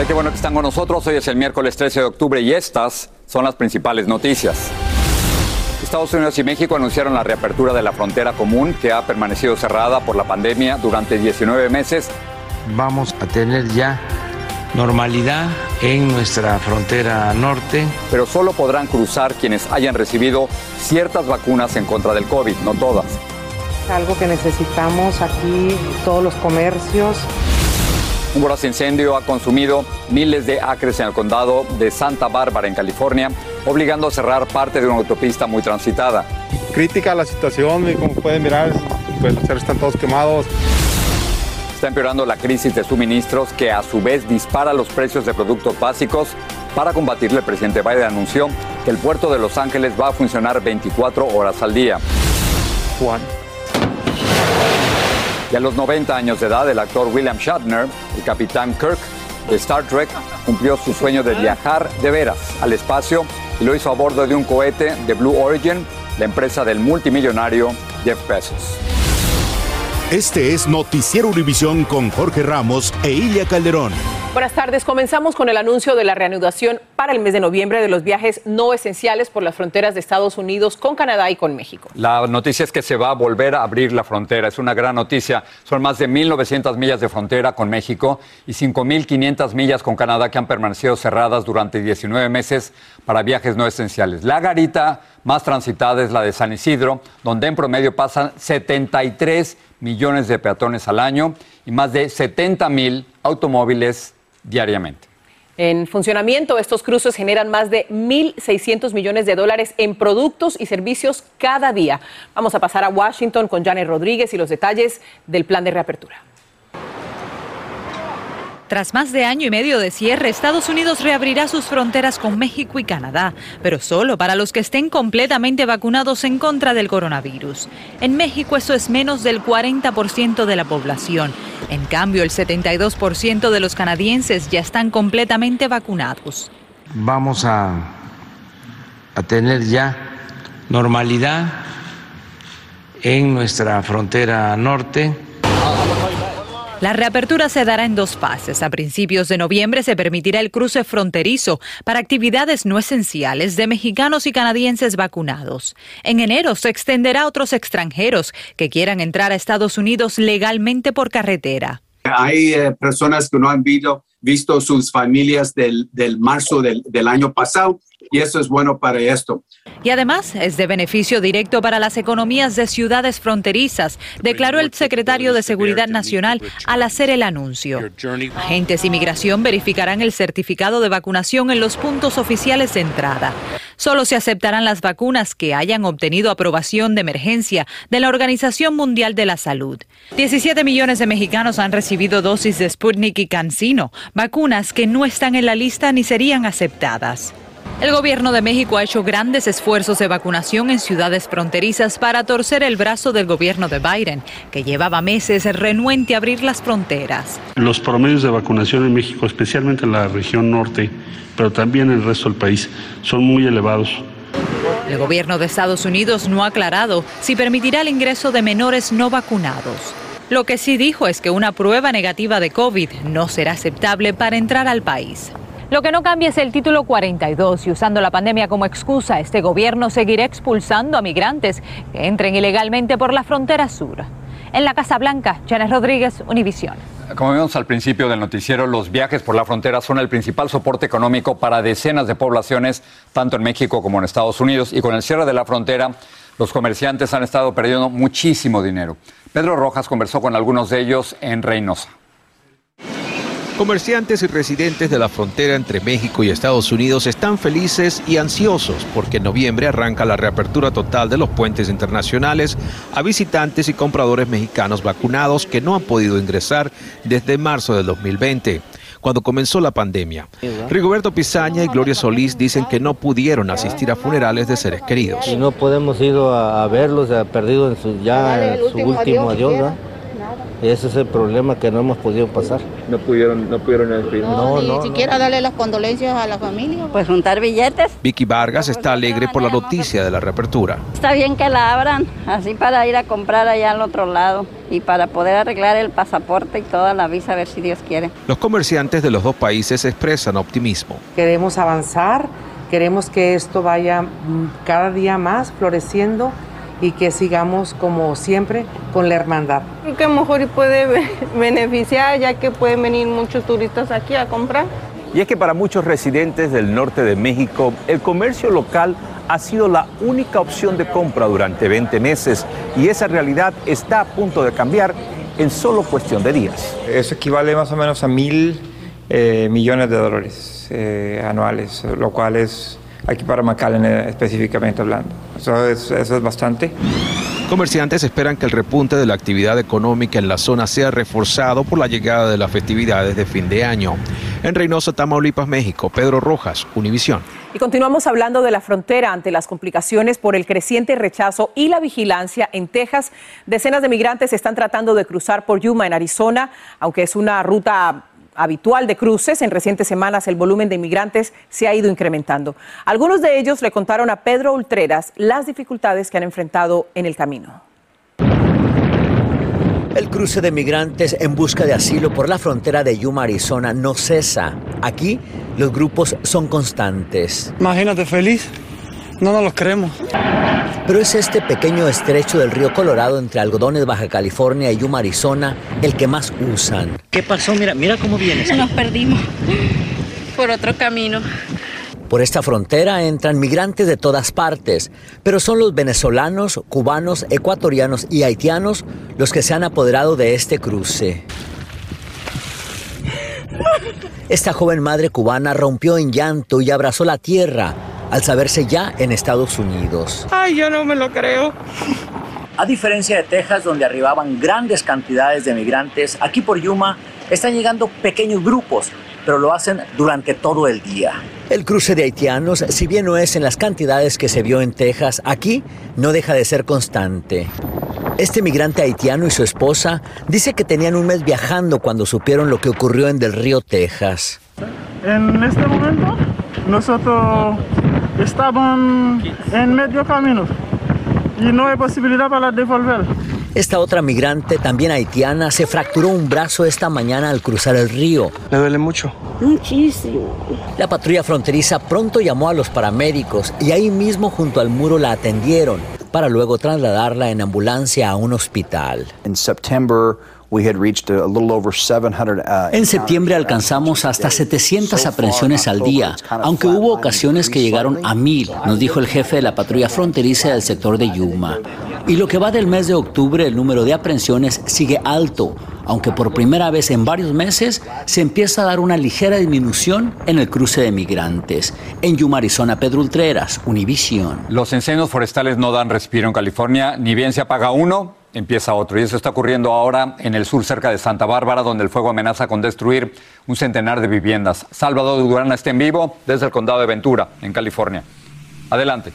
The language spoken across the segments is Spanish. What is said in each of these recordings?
Hola, qué bueno que están con nosotros. Hoy es el miércoles 13 de octubre y estas son las principales noticias. Estados Unidos y México anunciaron la reapertura de la frontera común que ha permanecido cerrada por la pandemia durante 19 meses. Vamos a tener ya normalidad en nuestra frontera norte. Pero solo podrán cruzar quienes hayan recibido ciertas vacunas en contra del COVID, no todas. Algo que necesitamos aquí, todos los comercios. Un voraz incendio ha consumido miles de acres en el condado de Santa Bárbara, en California, obligando a cerrar parte de una autopista muy transitada. Crítica la situación, como pueden mirar, pues los cerros están todos quemados. Está empeorando la crisis de suministros que a su vez dispara los precios de productos básicos. Para combatirle, el presidente Biden anunció que el puerto de Los Ángeles va a funcionar 24 horas al día. Juan. Y a los 90 años de edad, el actor William Shatner, el capitán Kirk de Star Trek, cumplió su sueño de viajar de veras al espacio y lo hizo a bordo de un cohete de Blue Origin, la empresa del multimillonario Jeff Bezos. Este es Noticiero Univisión con Jorge Ramos e Ilia Calderón. Buenas tardes. Comenzamos con el anuncio de la reanudación para el mes de noviembre de los viajes no esenciales por las fronteras de Estados Unidos con Canadá y con México. La noticia es que se va a volver a abrir la frontera. Es una gran noticia. Son más de 1.900 millas de frontera con México y 5.500 millas con Canadá que han permanecido cerradas durante 19 meses para viajes no esenciales. La garita más transitada es la de San Isidro, donde en promedio pasan 73 millones de peatones al año y más de 70 mil automóviles diariamente. En funcionamiento, estos cruces generan más de 1.600 millones de dólares en productos y servicios cada día. Vamos a pasar a Washington con Janet Rodríguez y los detalles del plan de reapertura. Tras más de año y medio de cierre, Estados Unidos reabrirá sus fronteras con México y Canadá, pero solo para los que estén completamente vacunados en contra del coronavirus. En México eso es menos del 40% de la población. En cambio, el 72% de los canadienses ya están completamente vacunados. Vamos a, tener ya normalidad en nuestra frontera norte. La reapertura se dará en dos fases. A principios de noviembre se permitirá el cruce fronterizo para actividades no esenciales de mexicanos y canadienses vacunados. En enero se extenderá a otros extranjeros que quieran entrar a Estados Unidos legalmente por carretera. Hay eh, personas que no han visto, sus familias del, marzo del año pasado y eso es bueno para esto. Y además es de beneficio directo para las economías de ciudades fronterizas, declaró el secretario de Seguridad Nacional al hacer el anuncio. Agentes de inmigración verificarán el certificado de vacunación en los puntos oficiales de entrada. Solo se aceptarán las vacunas que hayan obtenido aprobación de emergencia de la Organización Mundial de la Salud. 17 millones de mexicanos han recibido dosis de Sputnik y CanSino, vacunas que no están en la lista ni serían aceptadas. El gobierno de México ha hecho grandes esfuerzos de vacunación en ciudades fronterizas para torcer el brazo del gobierno de Biden, que llevaba meses renuente a abrir las fronteras. Los promedios de vacunación en México, especialmente en la región norte, pero también en el resto del país, son muy elevados. El gobierno de Estados Unidos no ha aclarado si permitirá el ingreso de menores no vacunados. Lo que sí dijo es que una prueba negativa de COVID no será aceptable para entrar al país. Lo que no cambia es el título 42 y usando la pandemia como excusa, este gobierno seguirá expulsando a migrantes que entren ilegalmente por la frontera sur. En la Casa Blanca, Janet Rodríguez, Univisión. Como vimos al principio del noticiero, los viajes por la frontera son el principal soporte económico para decenas de poblaciones, tanto en México como en Estados Unidos. Y con el cierre de la frontera, los comerciantes han estado perdiendo muchísimo dinero. Pedro Rojas conversó con algunos de ellos en Reynosa. Comerciantes y residentes de la frontera entre México y Estados Unidos están felices y ansiosos porque en noviembre arranca la reapertura total de los puentes internacionales a visitantes y compradores mexicanos vacunados que no han podido ingresar desde marzo del 2020 cuando comenzó la pandemia. Rigoberto Pizaña y Gloria Solís dicen que no pudieron asistir a funerales de seres queridos. Y no podemos ir a, verlos, ha perdido ya en su último adiós. Ese es el problema que no hemos podido pasar. No pudieron, no pudieron despedir. No, no, ni siquiera darle las condolencias a la familia. Pues juntar billetes. Vicky Vargas está alegre por la noticia de la reapertura. Está bien que la abran, así para ir a comprar allá al otro lado y para poder arreglar el pasaporte y toda la visa, a ver si Dios quiere. Los comerciantes de los dos países expresan optimismo. Queremos avanzar, queremos que esto vaya mm, cada día más floreciendo y que sigamos como siempre con la hermandad. Creo que mejor puede beneficiar ya que pueden venir muchos turistas aquí a comprar. Y es que para muchos residentes del norte de México, el comercio local ha sido la única opción de compra durante 20 meses y esa realidad está a punto de cambiar en solo cuestión de días. Eso equivale más o menos a mil eh, millones de dólares eh, anuales, lo cual es aquí para McAllen eh, específicamente hablando. Eso es, eso es bastante. Comerciantes esperan que el repunte de la actividad económica en la zona sea reforzado por la llegada de las festividades de fin de año. En Reynosa, Tamaulipas, México, Pedro Rojas, Univisión. Y continuamos hablando de la frontera ante las complicaciones por el creciente rechazo y la vigilancia en Texas. Decenas de migrantes están tratando de cruzar por Yuma en Arizona, aunque es una ruta habitual de cruces, en recientes semanas el volumen de inmigrantes se ha ido incrementando. Algunos de ellos le contaron a Pedro Ultreras las dificultades que han enfrentado en el camino. El cruce de migrantes en busca de asilo por la frontera de Yuma, Arizona, no cesa. Aquí los grupos son constantes. Imagínate feliz no nos los creemos. Pero es este pequeño estrecho del río Colorado entre algodones Baja California y Yuma, Arizona, el que más usan. ¿Qué pasó? Mira, mira cómo vienes. Nos perdimos por otro camino. Por esta frontera entran migrantes de todas partes, pero son los venezolanos, cubanos, ecuatorianos y haitianos los que se han apoderado de este cruce. Esta joven madre cubana rompió en llanto y abrazó la tierra al saberse ya en Estados Unidos. Ay, yo no me lo creo. A diferencia de Texas, donde arribaban grandes cantidades de migrantes, aquí por Yuma están llegando pequeños grupos, pero lo hacen durante todo el día. El cruce de haitianos, si bien no es en las cantidades que se vio en Texas, aquí no deja de ser constante. Este migrante haitiano y su esposa dice que tenían un mes viajando cuando supieron lo que ocurrió en Del Río, Texas. En este momento, nosotros estaban en medio camino y no hay posibilidad para devolver. Esta otra migrante, también haitiana, se fracturó un brazo esta mañana al cruzar el río. ¿Le duele mucho? Muchísimo. La patrulla fronteriza pronto llamó a los paramédicos y ahí mismo junto al muro la atendieron para luego trasladarla en ambulancia a un hospital. En septiembre en septiembre alcanzamos hasta 700 aprehensiones al día, aunque hubo ocasiones que llegaron a mil, nos dijo el jefe de la patrulla fronteriza del sector de Yuma. Y lo que va del mes de octubre, el número de aprehensiones sigue alto, aunque por primera vez en varios meses se empieza a dar una ligera disminución en el cruce de migrantes. En Yuma, Arizona, Pedro Ultreras, Univision. Los incendios forestales no dan respiro en California, ni bien se apaga uno, empieza otro. Y eso está ocurriendo ahora en el sur, cerca de Santa Bárbara, donde el fuego amenaza con destruir un centenar de viviendas. Salvador Durán está en vivo desde el condado de Ventura, en California. Adelante.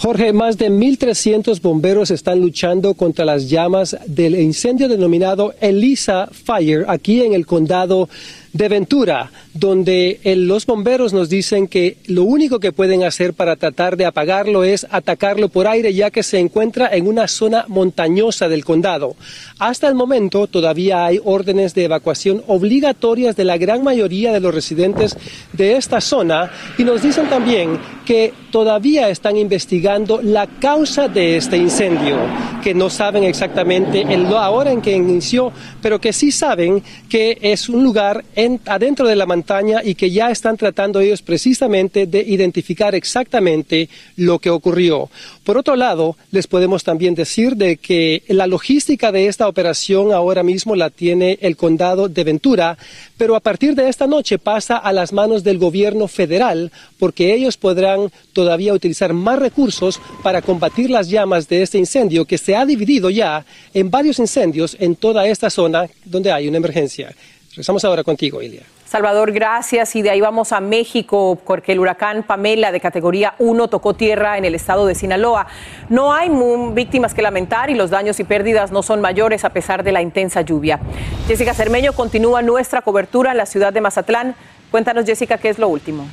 Jorge, más de 1.300 bomberos están luchando contra las llamas del incendio denominado Elisa Fire aquí en el condado de Ventura, donde los bomberos nos dicen que lo único que pueden hacer para tratar de apagarlo es atacarlo por aire, ya que se encuentra en una zona montañosa del condado. Hasta el momento todavía hay órdenes de evacuación obligatorias de la gran mayoría de los residentes de esta zona y nos dicen también que todavía están investigando la causa de este incendio, que no saben exactamente la hora en que inició, pero que sí saben que es un lugar adentro de la montaña y que ya están tratando ellos precisamente de identificar exactamente lo que ocurrió. Por otro lado, les podemos también decir de que la logística de esta operación ahora mismo la tiene el condado de Ventura, pero a partir de esta noche pasa a las manos del gobierno federal porque ellos podrán todavía utilizar más recursos para combatir las llamas de este incendio que se ha dividido ya en varios incendios en toda esta zona donde hay una emergencia. Regresamos ahora contigo, Ilia. Salvador, gracias. Y de ahí vamos a México, porque el huracán Pamela de categoría 1 tocó tierra en el estado de Sinaloa. No hay víctimas que lamentar y los daños y pérdidas no son mayores a pesar de la intensa lluvia. Jessica Cermeño continúa nuestra cobertura en la ciudad de Mazatlán. Cuéntanos, Jessica, qué es lo último.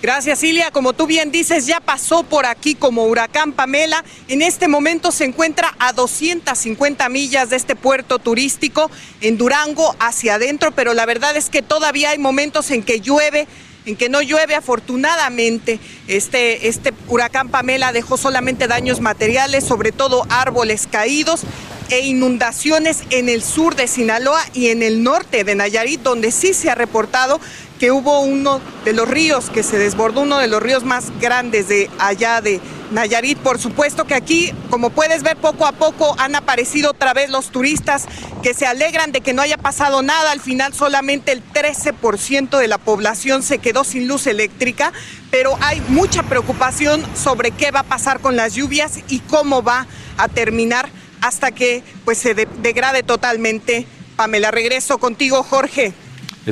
Gracias, Ilia. Como tú bien dices, ya pasó por aquí como huracán Pamela. En este momento se encuentra a 250 millas de este puerto turístico en Durango hacia adentro, pero la verdad es que todavía hay momentos en que llueve en que no llueve afortunadamente. Este, este huracán Pamela dejó solamente daños materiales, sobre todo árboles caídos e inundaciones en el sur de Sinaloa y en el norte de Nayarit, donde sí se ha reportado que hubo uno de los ríos que se desbordó, uno de los ríos más grandes de allá de Nayarit. Por supuesto que aquí, como puedes ver, poco a poco han aparecido otra vez los turistas que se alegran de que no haya pasado nada. Al final solamente el 13% de la población se quedó sin luz eléctrica, pero hay mucha preocupación sobre qué va a pasar con las lluvias y cómo va a terminar hasta que pues se degrade totalmente. Pamela, regreso contigo, Jorge.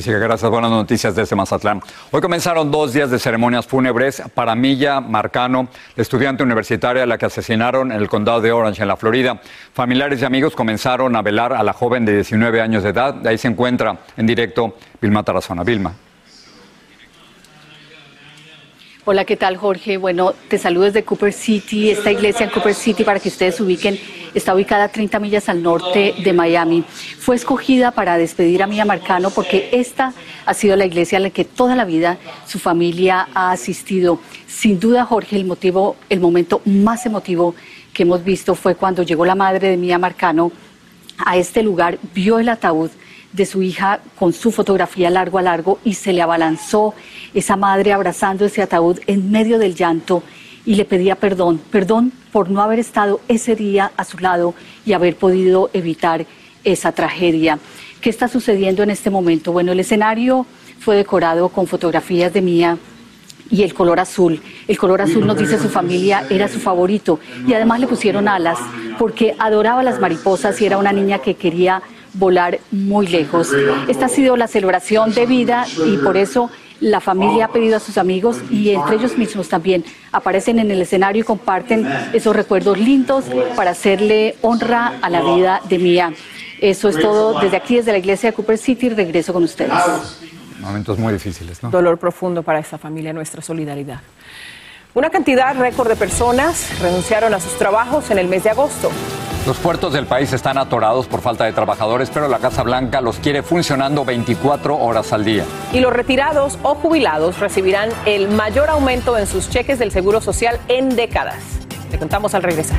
Gracias. Buenas noticias desde Mazatlán. Hoy comenzaron dos días de ceremonias fúnebres para Milla Marcano, la estudiante universitaria a la que asesinaron en el condado de Orange, en la Florida. Familiares y amigos comenzaron a velar a la joven de 19 años de edad. De ahí se encuentra en directo Vilma Tarazona. Vilma. Hola, ¿qué tal Jorge? Bueno, te saludo desde Cooper City. Esta iglesia en Cooper City, para que ustedes se ubiquen, está ubicada a 30 millas al norte de Miami. Fue escogida para despedir a Mía Marcano porque esta ha sido la iglesia a la que toda la vida su familia ha asistido. Sin duda, Jorge, el motivo, el momento más emotivo que hemos visto fue cuando llegó la madre de Mía Marcano a este lugar, vio el ataúd de su hija con su fotografía largo a largo y se le abalanzó esa madre abrazando ese ataúd en medio del llanto y le pedía perdón, perdón por no haber estado ese día a su lado y haber podido evitar esa tragedia. ¿Qué está sucediendo en este momento? Bueno, el escenario fue decorado con fotografías de Mía y el color azul. El color azul nos dice su familia era su favorito y además le pusieron alas porque adoraba las mariposas y era una niña que quería volar muy lejos. Esta ha sido la celebración de vida y por eso la familia ha pedido a sus amigos y entre ellos mismos también aparecen en el escenario y comparten esos recuerdos lindos para hacerle honra a la vida de Mía. Eso es todo desde aquí, desde la iglesia de Cooper City. Regreso con ustedes. Momentos muy difíciles, ¿no? Dolor profundo para esta familia, nuestra solidaridad. Una cantidad récord de personas renunciaron a sus trabajos en el mes de agosto. Los puertos del país están atorados por falta de trabajadores, pero la Casa Blanca los quiere funcionando 24 horas al día. Y los retirados o jubilados recibirán el mayor aumento en sus cheques del Seguro Social en décadas. Le contamos al regresar.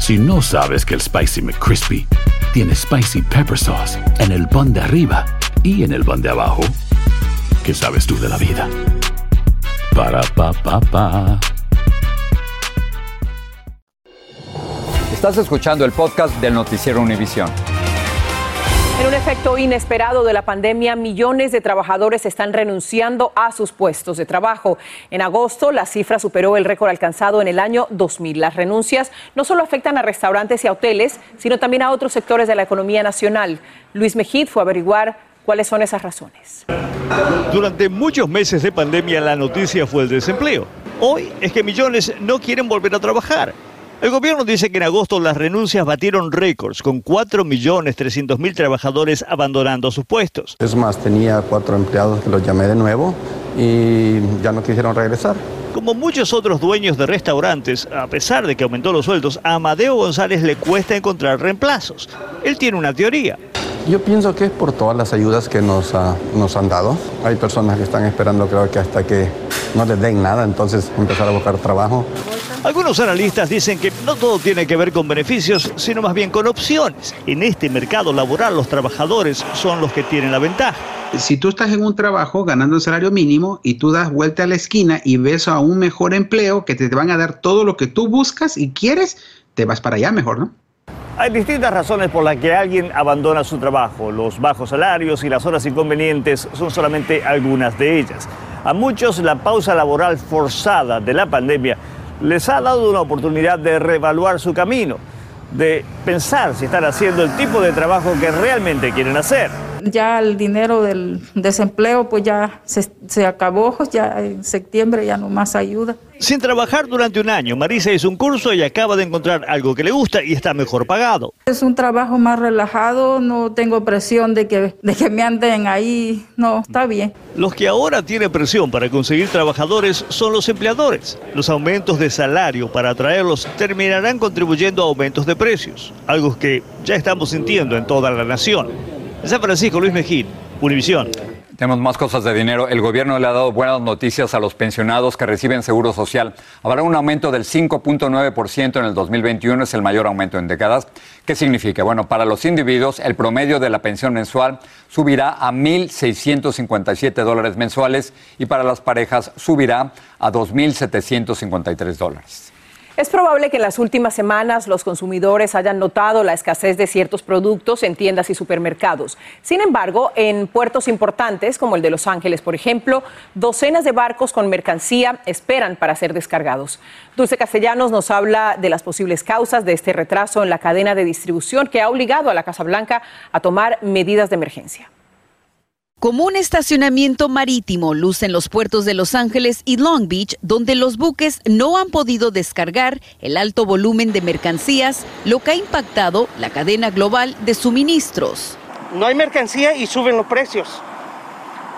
Si no sabes que el Spicy McCrispy tiene Spicy Pepper Sauce en el pan de arriba y en el pan de abajo, ¿qué sabes tú de la vida? Para, pa, pa, pa. Estás escuchando el podcast del Noticiero Univisión. En un efecto inesperado de la pandemia, millones de trabajadores están renunciando a sus puestos de trabajo. En agosto, la cifra superó el récord alcanzado en el año 2000. Las renuncias no solo afectan a restaurantes y a hoteles, sino también a otros sectores de la economía nacional. Luis Mejid fue a averiguar cuáles son esas razones. Durante muchos meses de pandemia, la noticia fue el desempleo. Hoy es que millones no quieren volver a trabajar. El gobierno dice que en agosto las renuncias batieron récords, con 4.300.000 trabajadores abandonando sus puestos. Es más, tenía cuatro empleados que los llamé de nuevo y ya no quisieron regresar. Como muchos otros dueños de restaurantes, a pesar de que aumentó los sueldos, a Amadeo González le cuesta encontrar reemplazos. Él tiene una teoría. Yo pienso que es por todas las ayudas que nos, ah, nos han dado. Hay personas que están esperando, creo que hasta que no les den nada, entonces empezar a buscar trabajo. Algunos analistas dicen que no todo tiene que ver con beneficios, sino más bien con opciones. En este mercado laboral los trabajadores son los que tienen la ventaja. Si tú estás en un trabajo ganando un salario mínimo y tú das vuelta a la esquina y ves a un mejor empleo que te van a dar todo lo que tú buscas y quieres, te vas para allá mejor, ¿no? Hay distintas razones por las que alguien abandona su trabajo. Los bajos salarios y las horas inconvenientes son solamente algunas de ellas. A muchos la pausa laboral forzada de la pandemia les ha dado una oportunidad de reevaluar su camino, de pensar si están haciendo el tipo de trabajo que realmente quieren hacer. Ya el dinero del desempleo pues ya se, se acabó, ya en septiembre ya no más ayuda. Sin trabajar durante un año, Marisa hizo un curso y acaba de encontrar algo que le gusta y está mejor pagado. Es un trabajo más relajado, no tengo presión de que, de que me anden ahí, no, está bien. Los que ahora tienen presión para conseguir trabajadores son los empleadores. Los aumentos de salario para atraerlos terminarán contribuyendo a aumentos de precios, algo que ya estamos sintiendo en toda la nación. En San Francisco, Luis Mejín, Univisión. Tenemos más cosas de dinero. El gobierno le ha dado buenas noticias a los pensionados que reciben seguro social. Habrá un aumento del 5.9% en el 2021, es el mayor aumento en décadas. ¿Qué significa? Bueno, para los individuos, el promedio de la pensión mensual subirá a 1.657 dólares mensuales y para las parejas subirá a 2.753 dólares. Es probable que en las últimas semanas los consumidores hayan notado la escasez de ciertos productos en tiendas y supermercados. Sin embargo, en puertos importantes como el de Los Ángeles, por ejemplo, docenas de barcos con mercancía esperan para ser descargados. Dulce Castellanos nos habla de las posibles causas de este retraso en la cadena de distribución que ha obligado a la Casa Blanca a tomar medidas de emergencia. Como un estacionamiento marítimo lucen los puertos de Los Ángeles y Long Beach, donde los buques no han podido descargar el alto volumen de mercancías, lo que ha impactado la cadena global de suministros. No hay mercancía y suben los precios.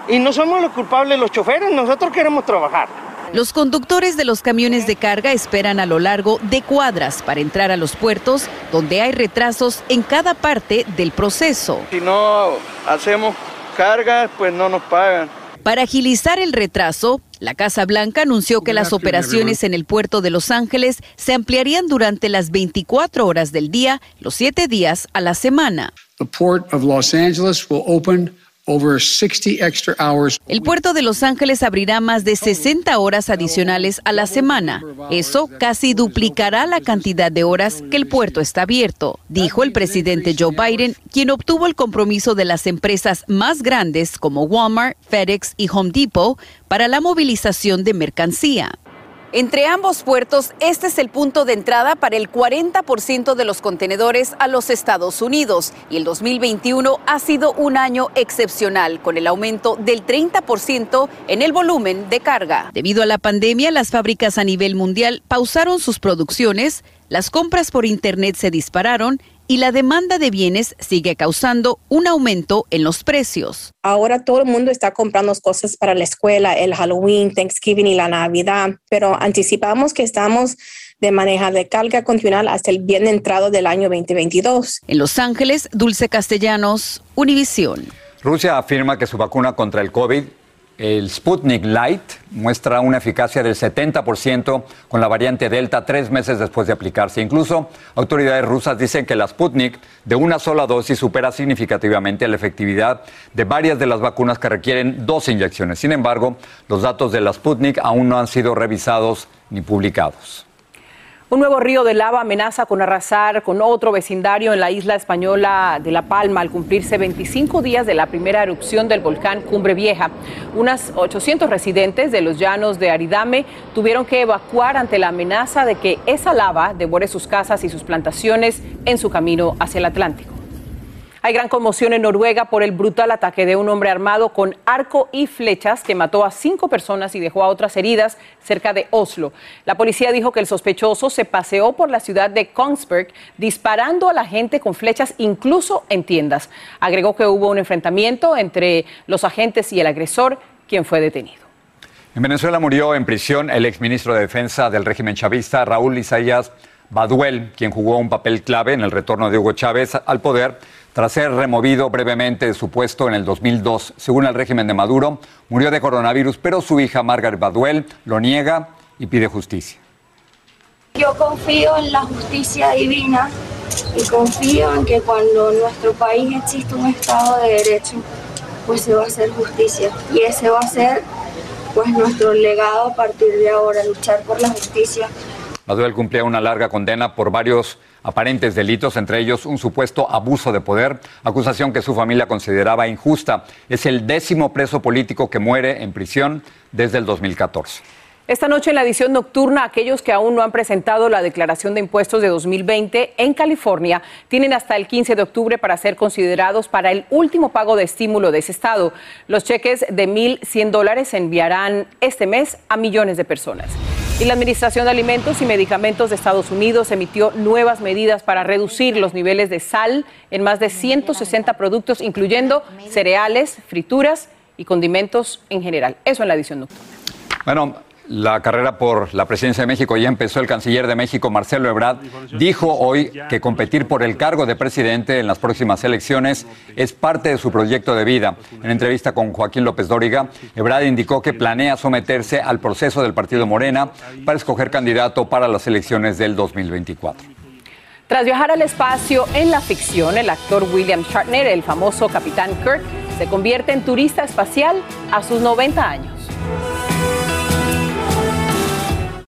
Y no somos los culpables los choferes, nosotros queremos trabajar. Los conductores de los camiones de carga esperan a lo largo de cuadras para entrar a los puertos, donde hay retrasos en cada parte del proceso. Si no hacemos cargas, pues no nos pagan. Para agilizar el retraso, la Casa Blanca anunció que las operaciones en el puerto de Los Ángeles se ampliarían durante las 24 horas del día, los 7 días a la semana. The port of Los Angeles will open El puerto de Los Ángeles abrirá más de 60 horas adicionales a la semana. Eso casi duplicará la cantidad de horas que el puerto está abierto, dijo el presidente Joe Biden, quien obtuvo el compromiso de las empresas más grandes como Walmart, FedEx y Home Depot para la movilización de mercancía. Entre ambos puertos, este es el punto de entrada para el 40% de los contenedores a los Estados Unidos y el 2021 ha sido un año excepcional con el aumento del 30% en el volumen de carga. Debido a la pandemia, las fábricas a nivel mundial pausaron sus producciones, las compras por Internet se dispararon y la demanda de bienes sigue causando un aumento en los precios. Ahora todo el mundo está comprando cosas para la escuela, el Halloween, Thanksgiving y la Navidad, pero anticipamos que estamos de manera de carga continual hasta el bien entrado del año 2022. En Los Ángeles, Dulce Castellanos, Univisión. Rusia afirma que su vacuna contra el COVID el Sputnik Light muestra una eficacia del 70% con la variante Delta tres meses después de aplicarse. Incluso autoridades rusas dicen que la Sputnik de una sola dosis supera significativamente la efectividad de varias de las vacunas que requieren dos inyecciones. Sin embargo, los datos de la Sputnik aún no han sido revisados ni publicados. Un nuevo río de lava amenaza con arrasar con otro vecindario en la isla española de La Palma al cumplirse 25 días de la primera erupción del volcán Cumbre Vieja. Unas 800 residentes de los llanos de Aridame tuvieron que evacuar ante la amenaza de que esa lava devore sus casas y sus plantaciones en su camino hacia el Atlántico. Hay gran conmoción en Noruega por el brutal ataque de un hombre armado con arco y flechas que mató a cinco personas y dejó a otras heridas cerca de Oslo. La policía dijo que el sospechoso se paseó por la ciudad de Kongsberg disparando a la gente con flechas incluso en tiendas. Agregó que hubo un enfrentamiento entre los agentes y el agresor, quien fue detenido. En Venezuela murió en prisión el exministro de Defensa del régimen chavista, Raúl Isaías Baduel, quien jugó un papel clave en el retorno de Hugo Chávez al poder tras ser removido brevemente de su puesto en el 2002. Según el régimen de Maduro, murió de coronavirus, pero su hija Margaret Baduel lo niega y pide justicia. Yo confío en la justicia divina y confío en que cuando en nuestro país existe un Estado de Derecho, pues se va a hacer justicia. Y ese va a ser pues nuestro legado a partir de ahora, luchar por la justicia. Baduel cumplía una larga condena por varios aparentes delitos, entre ellos un supuesto abuso de poder, acusación que su familia consideraba injusta. Es el décimo preso político que muere en prisión desde el 2014. Esta noche en la edición nocturna, aquellos que aún no han presentado la declaración de impuestos de 2020 en California tienen hasta el 15 de octubre para ser considerados para el último pago de estímulo de ese estado. Los cheques de 1.100 dólares se enviarán este mes a millones de personas. Y la Administración de Alimentos y Medicamentos de Estados Unidos emitió nuevas medidas para reducir los niveles de sal en más de 160 productos, incluyendo cereales, frituras y condimentos en general. Eso en la edición nocturna. Bueno, la carrera por la presidencia de México ya empezó. El canciller de México, Marcelo Ebrard, dijo hoy que competir por el cargo de presidente en las próximas elecciones es parte de su proyecto de vida. En entrevista con Joaquín López Dóriga, Ebrard indicó que planea someterse al proceso del partido Morena para escoger candidato para las elecciones del 2024. Tras viajar al espacio en la ficción, el actor William Shatner, el famoso Capitán Kirk, se convierte en turista espacial a sus 90 años.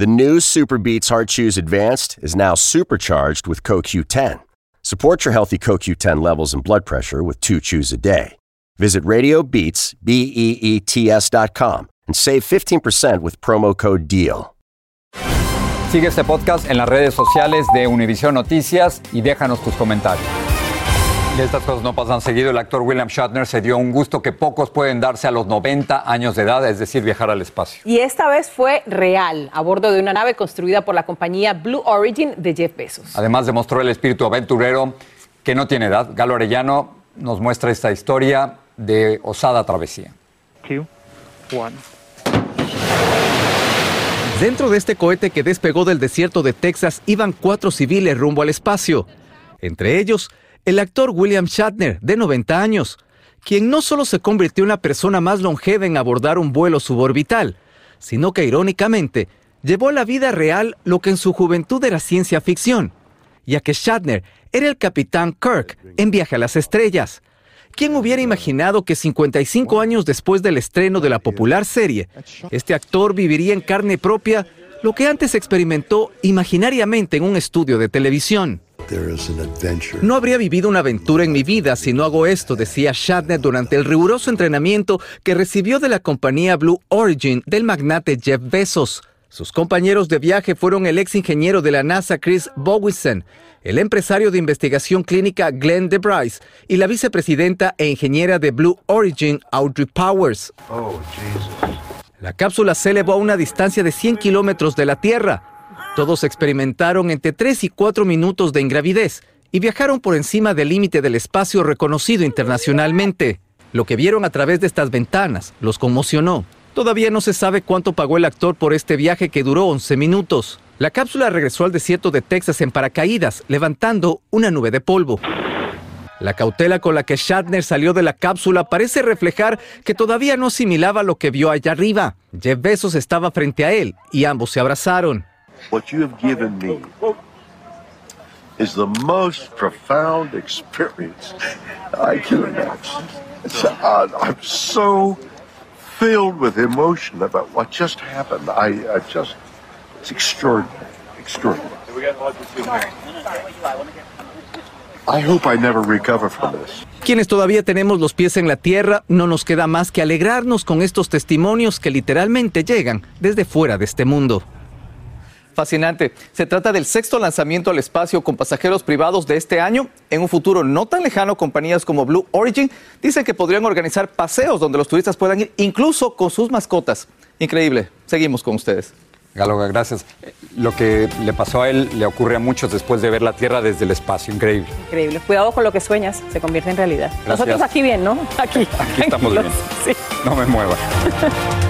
The new Super Beats Heart Chews Advanced is now supercharged with CoQ10. Support your healthy CoQ10 levels and blood pressure with two chews a day. Visit RadioBeats, B-E-E-T-S dot com and save 15% with promo code DEAL. Sigue este podcast en las redes sociales de Univision Noticias y déjanos tus comentarios. Y estas cosas no pasan seguido. El actor William Shatner se dio un gusto que pocos pueden darse a los 90 años de edad, es decir, viajar al espacio. Y esta vez fue real, a bordo de una nave construida por la compañía Blue Origin de Jeff Bezos. Además demostró el espíritu aventurero que no tiene edad. Galo Arellano nos muestra esta historia de osada travesía. Dentro de este cohete que despegó del desierto de Texas iban cuatro civiles rumbo al espacio. Entre ellos, el actor William Shatner, de 90 años, quien no solo se convirtió en la persona más longeva en abordar un vuelo suborbital, sino que irónicamente llevó a la vida real lo que en su juventud era ciencia ficción, ya que Shatner era el capitán Kirk en Viaje a las Estrellas. ¿Quién hubiera imaginado que 55 años después del estreno de la popular serie, este actor viviría en carne propia lo que antes experimentó imaginariamente en un estudio de televisión? No habría vivido una aventura en mi vida si no hago esto, decía Shatner durante el riguroso entrenamiento que recibió de la compañía Blue Origin del magnate Jeff Bezos. Sus compañeros de viaje fueron el ex ingeniero de la NASA Chris Bowison, el empresario de investigación clínica Glenn DeBrice y la vicepresidenta e ingeniera de Blue Origin Audrey Powers. La cápsula se elevó a una distancia de 100 kilómetros de la Tierra. Todos experimentaron entre 3 y 4 minutos de ingravidez y viajaron por encima del límite del espacio reconocido internacionalmente. Lo que vieron a través de estas ventanas los conmocionó. Todavía no se sabe cuánto pagó el actor por este viaje que duró 11 minutos. La cápsula regresó al desierto de Texas en paracaídas, levantando una nube de polvo. La cautela con la que Shatner salió de la cápsula parece reflejar que todavía no asimilaba lo que vio allá arriba. Jeff Bezos estaba frente a él y ambos se abrazaron. What you have given me is the most profound experience I can imagine. Uh, I'm so filled with emotion about what just happened. I, I just, it's extraordinary, extraordinary. I hope I never recover from this. Quienes todavía tenemos los pies en la tierra, no nos queda más que alegrarnos con estos testimonios que literalmente llegan desde fuera de este mundo. Fascinante. Se trata del sexto lanzamiento al espacio con pasajeros privados de este año. En un futuro no tan lejano, compañías como Blue Origin dicen que podrían organizar paseos donde los turistas puedan ir incluso con sus mascotas. Increíble. Seguimos con ustedes. Galoga, gracias. Lo que le pasó a él le ocurre a muchos después de ver la Tierra desde el espacio. Increíble. Increíble. Cuidado con lo que sueñas, se convierte en realidad. Gracias. Nosotros aquí bien, ¿no? Aquí. Aquí estamos bien. Sí. No me mueva.